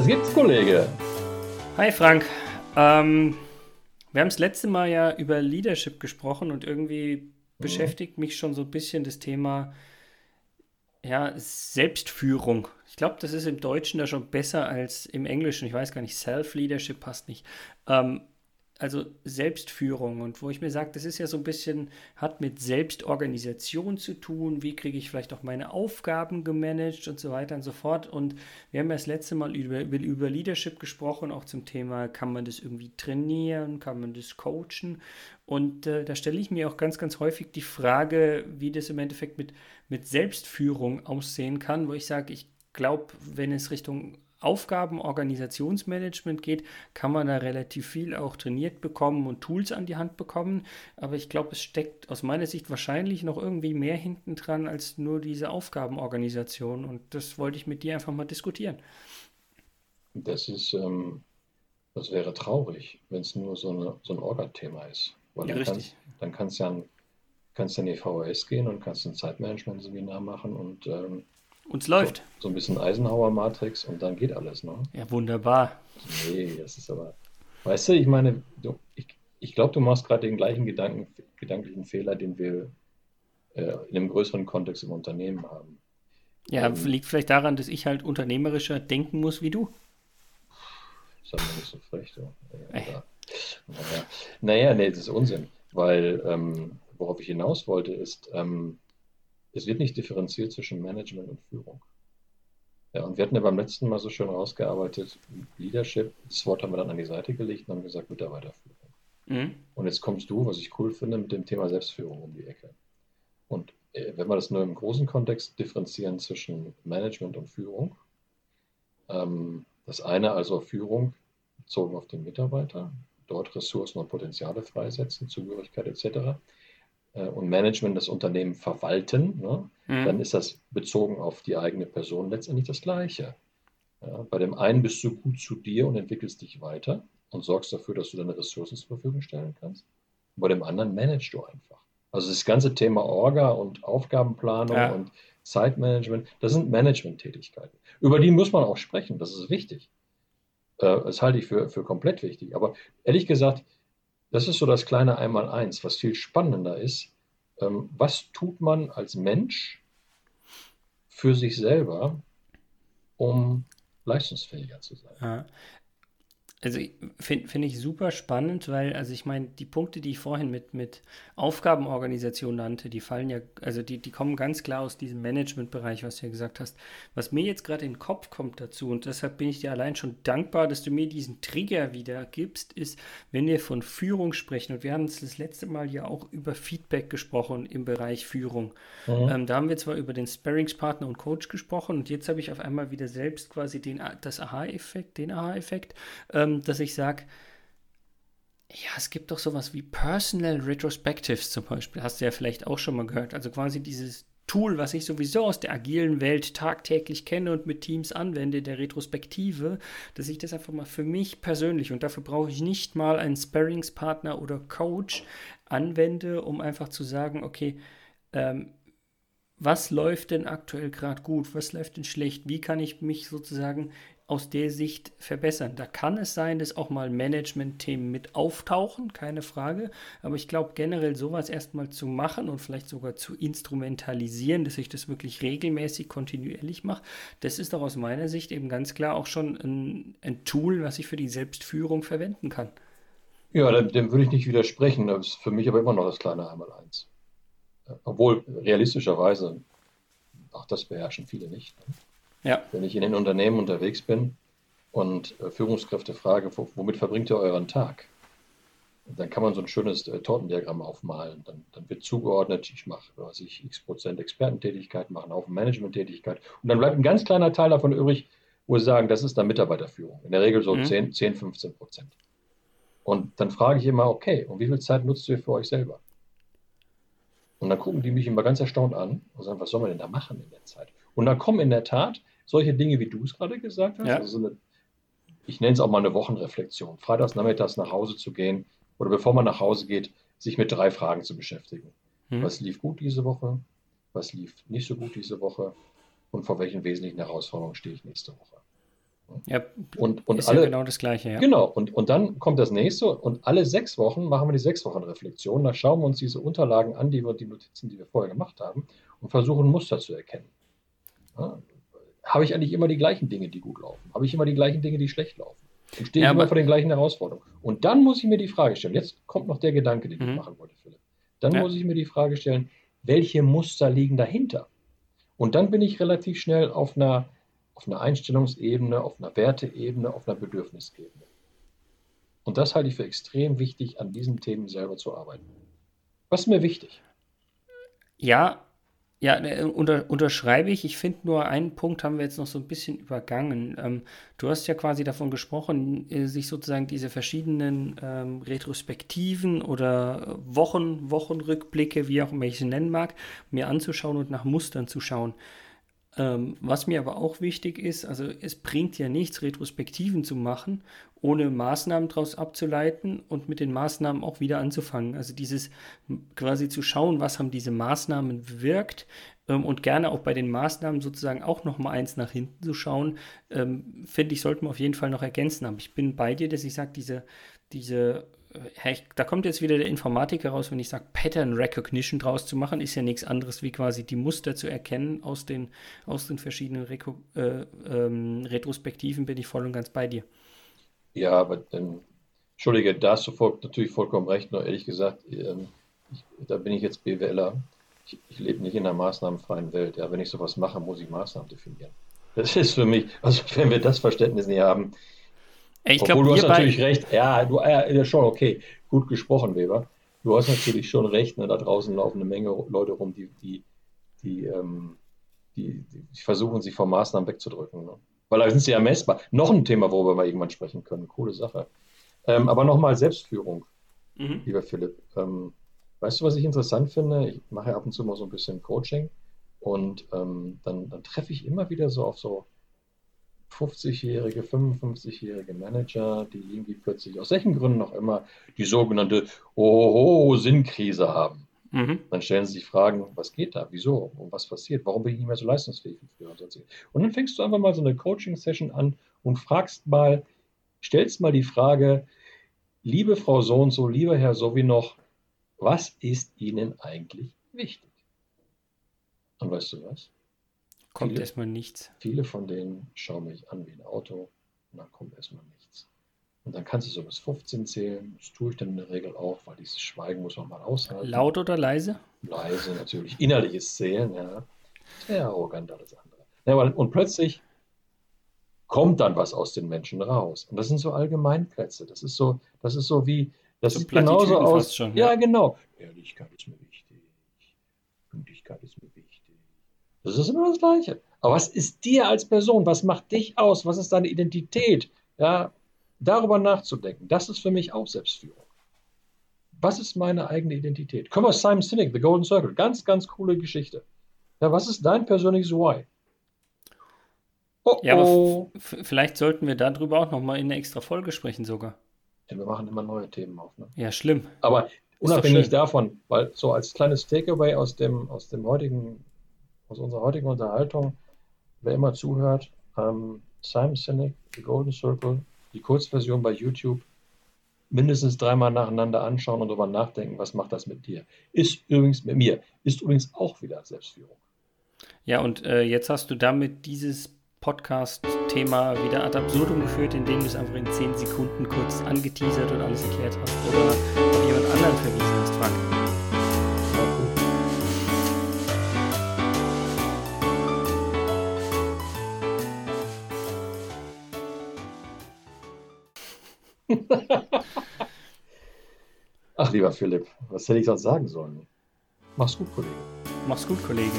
Was gibt's, Kollege? Hi, Frank. Ähm, wir haben das letzte Mal ja über Leadership gesprochen und irgendwie mhm. beschäftigt mich schon so ein bisschen das Thema ja, Selbstführung. Ich glaube, das ist im Deutschen da schon besser als im Englischen. Ich weiß gar nicht, Self-Leadership passt nicht. Ähm, also Selbstführung und wo ich mir sage, das ist ja so ein bisschen, hat mit Selbstorganisation zu tun, wie kriege ich vielleicht auch meine Aufgaben gemanagt und so weiter und so fort. Und wir haben ja das letzte Mal über, über Leadership gesprochen, auch zum Thema, kann man das irgendwie trainieren, kann man das coachen. Und äh, da stelle ich mir auch ganz, ganz häufig die Frage, wie das im Endeffekt mit, mit Selbstführung aussehen kann, wo ich sage, ich glaube, wenn es Richtung Aufgaben, Organisationsmanagement geht, kann man da relativ viel auch trainiert bekommen und Tools an die Hand bekommen. Aber ich glaube, es steckt aus meiner Sicht wahrscheinlich noch irgendwie mehr hinten dran als nur diese Aufgabenorganisation. Und das wollte ich mit dir einfach mal diskutieren. Das ist, ähm, das wäre traurig, wenn es nur so, eine, so ein Orga-Thema ist. Weil ja, dann, kannst, dann kannst du ja kannst in die VHS gehen und kannst ein Zeitmanagement-Seminar machen und ähm, uns läuft. So, so ein bisschen Eisenhower-Matrix und dann geht alles, ne? Ja, wunderbar. Nee, das ist aber. Weißt du, ich meine, du, ich, ich glaube, du machst gerade den gleichen Gedanken, gedanklichen Fehler, den wir äh, in einem größeren Kontext im Unternehmen haben. Ja, ähm, liegt vielleicht daran, dass ich halt unternehmerischer denken muss wie du. Sag mal nicht so frech, du. Ja, naja. naja, nee, das ist Unsinn. Weil, ähm, worauf ich hinaus wollte, ist, ähm, es wird nicht differenziert zwischen Management und Führung. Ja, und wir hatten ja beim letzten Mal so schön rausgearbeitet, Leadership, das Wort haben wir dann an die Seite gelegt und haben gesagt, Mitarbeiterführung. Mhm. Und jetzt kommst du, was ich cool finde, mit dem Thema Selbstführung um die Ecke. Und äh, wenn wir das nur im großen Kontext differenzieren zwischen Management und Führung, ähm, das eine also Führung bezogen auf den Mitarbeiter, dort Ressourcen und Potenziale freisetzen, Zugehörigkeit etc. Äh, und Management das Unternehmen verwalten, ne, mhm. dann ist das bezogen auf die eigene Person letztendlich das Gleiche. Ja, bei dem einen bist du gut zu dir und entwickelst dich weiter und sorgst dafür, dass du deine Ressourcen zur Verfügung stellen kannst. Und bei dem anderen managst du einfach. Also das ganze Thema Orga und Aufgabenplanung ja. und Zeitmanagement, das sind Management-Tätigkeiten. Über die muss man auch sprechen, das ist wichtig. Äh, das halte ich für, für komplett wichtig. Aber ehrlich gesagt, das ist so das kleine Einmaleins, was viel spannender ist. Ähm, was tut man als Mensch für sich selber, um leistungsfähiger zu sein? Also finde find ich super spannend, weil, also ich meine, die Punkte, die ich vorhin mit, mit Aufgabenorganisation nannte, die fallen ja, also die, die kommen ganz klar aus diesem Managementbereich, was du ja gesagt hast. Was mir jetzt gerade in den Kopf kommt dazu, und deshalb bin ich dir allein schon dankbar, dass du mir diesen Trigger wieder gibst, ist, wenn wir von Führung sprechen, und wir haben das letzte Mal ja auch über Feedback gesprochen im Bereich Führung. Mhm. Ähm, da haben wir zwar über den Sparringspartner und Coach gesprochen, und jetzt habe ich auf einmal wieder selbst quasi den, das Aha-Effekt, den Aha-Effekt. Ähm, ähm, dass ich sage, ja, es gibt doch sowas wie Personal Retrospectives zum Beispiel. Hast du ja vielleicht auch schon mal gehört. Also quasi dieses Tool, was ich sowieso aus der agilen Welt tagtäglich kenne und mit Teams anwende, der Retrospektive, dass ich das einfach mal für mich persönlich und dafür brauche ich nicht mal einen Sparringspartner oder Coach anwende, um einfach zu sagen, okay, ähm, was läuft denn aktuell gerade gut, was läuft denn schlecht, wie kann ich mich sozusagen aus der Sicht verbessern. Da kann es sein, dass auch mal Management-Themen mit auftauchen, keine Frage. Aber ich glaube, generell sowas erstmal zu machen und vielleicht sogar zu instrumentalisieren, dass ich das wirklich regelmäßig, kontinuierlich mache, das ist doch aus meiner Sicht eben ganz klar auch schon ein, ein Tool, was ich für die Selbstführung verwenden kann. Ja, dem, dem würde ich nicht widersprechen. Das ist für mich aber immer noch das kleine Einmaleins. Obwohl realistischerweise, auch das beherrschen viele nicht. Ne? Ja. Wenn ich in den Unternehmen unterwegs bin und äh, Führungskräfte frage, womit verbringt ihr euren Tag? dann kann man so ein schönes äh, Tortendiagramm aufmalen. Dann, dann, wird zugeordnet, ich mache, was ich, x Prozent Expertentätigkeit, mache einen Haufen Managementtätigkeit. Und dann bleibt ein ganz kleiner Teil davon übrig, wo sie sagen, das ist dann Mitarbeiterführung. In der Regel so mhm. 10, 10, 15 Prozent. Und dann frage ich immer, okay, und wie viel Zeit nutzt ihr für euch selber? Und dann gucken die mich immer ganz erstaunt an und sagen, was soll man denn da machen in der Zeit? Und dann kommen in der Tat solche Dinge, wie du es gerade gesagt hast. Ja. Also so eine, ich nenne es auch mal eine Wochenreflexion. Freitags nachmittags nach Hause zu gehen oder bevor man nach Hause geht, sich mit drei Fragen zu beschäftigen. Hm. Was lief gut diese Woche? Was lief nicht so gut diese Woche? Und vor welchen wesentlichen Herausforderungen stehe ich nächste Woche? Ja, und, und ist alle, ja genau das Gleiche. Ja. Genau, und, und dann kommt das nächste und alle sechs Wochen machen wir die sechs Wochen Reflexion. Da schauen wir uns diese Unterlagen an, die wir, die Notizen, die wir vorher gemacht haben, und versuchen Muster zu erkennen. Ja, habe ich eigentlich immer die gleichen Dinge, die gut laufen? Habe ich immer die gleichen Dinge, die schlecht laufen? Und stehe ja, immer vor den gleichen Herausforderungen. Und dann muss ich mir die Frage stellen, jetzt kommt noch der Gedanke, den mhm. ich machen wollte, Philipp. Dann ja. muss ich mir die Frage stellen, welche Muster liegen dahinter? Und dann bin ich relativ schnell auf einer, auf einer Einstellungsebene, auf einer Werteebene, auf einer Bedürfnisebene. Und das halte ich für extrem wichtig, an diesen Themen selber zu arbeiten. Was ist mir wichtig? Ja, ja, äh, unter, unterschreibe ich. Ich finde nur einen Punkt haben wir jetzt noch so ein bisschen übergangen. Ähm, du hast ja quasi davon gesprochen, äh, sich sozusagen diese verschiedenen ähm, Retrospektiven oder Wochen, Wochenrückblicke, wie auch immer ich sie nennen mag, mir anzuschauen und nach Mustern zu schauen. Ähm, was mir aber auch wichtig ist, also es bringt ja nichts, Retrospektiven zu machen, ohne Maßnahmen daraus abzuleiten und mit den Maßnahmen auch wieder anzufangen. Also dieses quasi zu schauen, was haben diese Maßnahmen bewirkt ähm, und gerne auch bei den Maßnahmen sozusagen auch noch mal eins nach hinten zu schauen, ähm, finde ich, sollten wir auf jeden Fall noch ergänzen. Aber ich bin bei dir, dass ich sage, diese, diese da kommt jetzt wieder der Informatiker raus, wenn ich sage, Pattern Recognition draus zu machen, ist ja nichts anderes wie quasi die Muster zu erkennen aus den, aus den verschiedenen Reko äh, ähm, Retrospektiven, bin ich voll und ganz bei dir. Ja, aber dann, Entschuldige, da hast du voll, natürlich vollkommen recht, nur ehrlich gesagt, ähm, ich, da bin ich jetzt BWLer. Ich, ich lebe nicht in einer maßnahmenfreien Welt. Ja, wenn ich sowas mache, muss ich Maßnahmen definieren. Das ist für mich, also wenn wir das Verständnis nicht haben, ich Obwohl glaub, du hast natürlich recht. Ja, du, äh, schon okay. Gut gesprochen, Weber. Du hast natürlich schon recht. Ne? Da draußen laufen eine Menge Leute rum, die, die, die, ähm, die, die versuchen, sich von Maßnahmen wegzudrücken. Ne? Weil da sind sie ja messbar. Noch ein Thema, worüber wir irgendwann sprechen können. Coole Sache. Ähm, aber nochmal Selbstführung, mhm. lieber Philipp. Ähm, weißt du, was ich interessant finde? Ich mache ja ab und zu mal so ein bisschen Coaching und ähm, dann, dann treffe ich immer wieder so auf so 50-jährige, 55-jährige Manager, die irgendwie plötzlich aus welchen Gründen auch immer die sogenannte Oho-Sinnkrise haben. Mhm. Dann stellen sie sich Fragen, was geht da, wieso und was passiert, warum bin ich nicht mehr so leistungsfähig wie früher und Und dann fängst du einfach mal so eine Coaching-Session an und fragst mal, stellst mal die Frage, liebe Frau so und so, lieber Herr so wie noch, was ist Ihnen eigentlich wichtig? Und weißt du was? Kommt viele, erstmal nichts. Viele von denen schauen mich an wie ein Auto und dann kommt erstmal nichts. Und dann kannst du so bis 15 zählen. Das tue ich dann in der Regel auch, weil dieses Schweigen muss man mal aushalten. Laut oder leise? Leise natürlich. Innerliches Zählen, ja. Sehr arrogant alles andere. Ja, und plötzlich kommt dann was aus den Menschen raus. Und das sind so Allgemeinplätze. Das ist so, das ist so wie, das so sieht genauso aus. Schon, ja. ja, genau. Ehrlichkeit ist mir wichtig. Pünktlichkeit ist mir wichtig. Das ist immer das Gleiche. Aber was ist dir als Person? Was macht dich aus? Was ist deine Identität? Ja, darüber nachzudenken, das ist für mich auch Selbstführung. Was ist meine eigene Identität? Komm aus Simon Sinek, The Golden Circle. Ganz, ganz coole Geschichte. Ja, was ist dein persönliches Why? Oh, ja, oh. vielleicht sollten wir darüber auch nochmal in einer extra Folge sprechen sogar. Ja, wir machen immer neue Themen auf. Ne? Ja, schlimm. Aber unabhängig davon, weil so als kleines Takeaway aus dem, aus dem heutigen aus unserer heutigen Unterhaltung, wer immer zuhört, ähm, Simon Sinek, The Golden Circle, die Kurzversion bei YouTube, mindestens dreimal nacheinander anschauen und darüber nachdenken, was macht das mit dir. Ist übrigens mit mir, ist übrigens auch wieder Selbstführung. Ja, und äh, jetzt hast du damit dieses Podcast-Thema wieder ad absurdum geführt, indem du es einfach in zehn Sekunden kurz angeteasert und alles erklärt hast. Oder auf jemand anderen verwiesen hast, Frank. Ach, lieber Philipp, was hätte ich sonst sagen sollen? Mach's gut, Kollege. Mach's gut, Kollege.